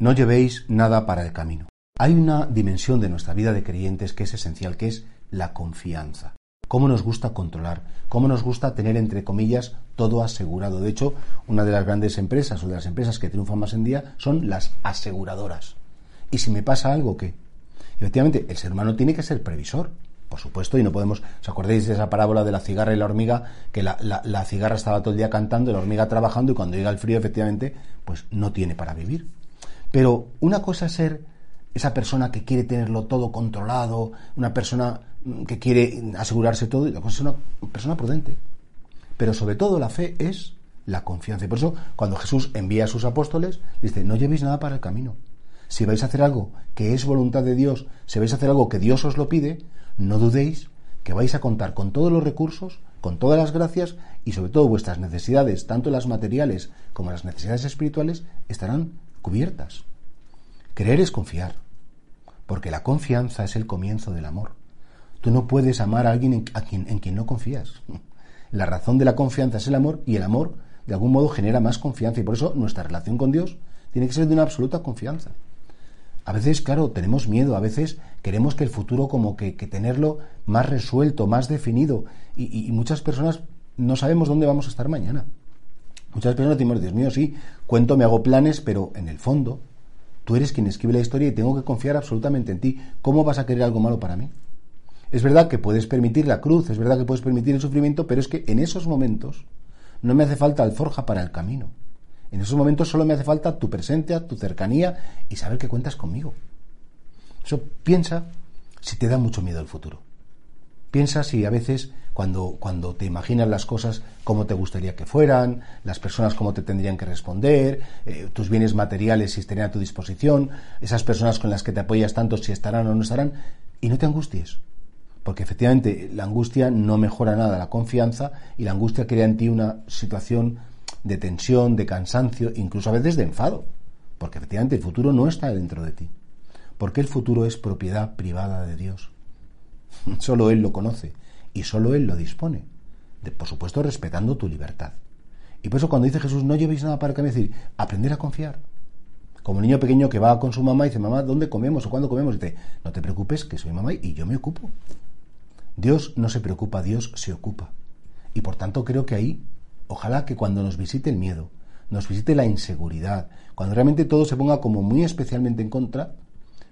No llevéis nada para el camino. Hay una dimensión de nuestra vida de creyentes que es esencial, que es la confianza. Cómo nos gusta controlar, cómo nos gusta tener, entre comillas, todo asegurado. De hecho, una de las grandes empresas o de las empresas que triunfan más en día son las aseguradoras. Y si me pasa algo, ¿qué? Efectivamente, el ser humano tiene que ser previsor, por supuesto, y no podemos. ¿Os acordáis de esa parábola de la cigarra y la hormiga? Que la, la cigarra estaba todo el día cantando, la hormiga trabajando, y cuando llega el frío, efectivamente, pues no tiene para vivir. Pero una cosa es ser esa persona que quiere tenerlo todo controlado, una persona mm, que quiere asegurarse todo, y la cosa es una persona prudente. Pero sobre todo la fe es la confianza. Y por eso, cuando Jesús envía a sus apóstoles, dice, no llevéis nada para el camino. Si vais a hacer algo que es voluntad de Dios, si vais a hacer algo que Dios os lo pide, no dudéis que vais a contar con todos los recursos, con todas las gracias y sobre todo vuestras necesidades, tanto las materiales como las necesidades espirituales, estarán cubiertas. Creer es confiar, porque la confianza es el comienzo del amor. Tú no puedes amar a alguien en, quien, en quien no confías. La razón de la confianza es el amor y el amor de algún modo genera más confianza y por eso nuestra relación con Dios tiene que ser de una absoluta confianza. A veces, claro, tenemos miedo, a veces queremos que el futuro como que, tenerlo más resuelto, más definido y, muchas personas no sabemos dónde vamos a estar mañana. Muchas personas decimos, Dios mío, sí, cuento, me hago planes, pero en el fondo tú eres quien escribe la historia y tengo que confiar absolutamente en ti. ¿Cómo vas a querer algo malo para mí? Es verdad que puedes permitir la cruz, es verdad que puedes permitir el sufrimiento, pero es que en esos momentos no me hace falta alforja para el camino. En esos momentos solo me hace falta tu presencia, tu cercanía y saber que cuentas conmigo. Eso piensa si te da mucho miedo el futuro. Piensa si a veces cuando, cuando te imaginas las cosas cómo te gustaría que fueran, las personas cómo te tendrían que responder, eh, tus bienes materiales si estarían a tu disposición, esas personas con las que te apoyas tanto si estarán o no estarán, y no te angusties. Porque efectivamente la angustia no mejora nada la confianza y la angustia crea en ti una situación de tensión, de cansancio, incluso a veces de enfado. Porque efectivamente el futuro no está dentro de ti. Porque el futuro es propiedad privada de Dios. Solo Él lo conoce y solo Él lo dispone. Por supuesto, respetando tu libertad. Y por eso cuando dice Jesús, no llevéis nada para me decir, aprender a confiar. Como un niño pequeño que va con su mamá y dice, mamá, ¿dónde comemos o cuándo comemos? Y dice, no te preocupes, que soy mamá y yo me ocupo. Dios no se preocupa, Dios se ocupa. Y por tanto creo que ahí, ojalá que cuando nos visite el miedo, nos visite la inseguridad, cuando realmente todo se ponga como muy especialmente en contra,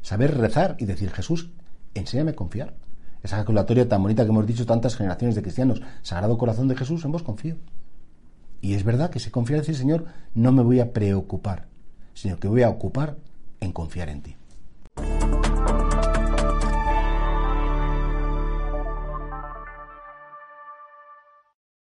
saber rezar y decir, Jesús, enséñame a confiar esa calculatoria tan bonita que hemos dicho tantas generaciones de cristianos, Sagrado Corazón de Jesús, en vos confío. Y es verdad que se confía en decir, Señor, no me voy a preocupar, sino que voy a ocupar en confiar en ti.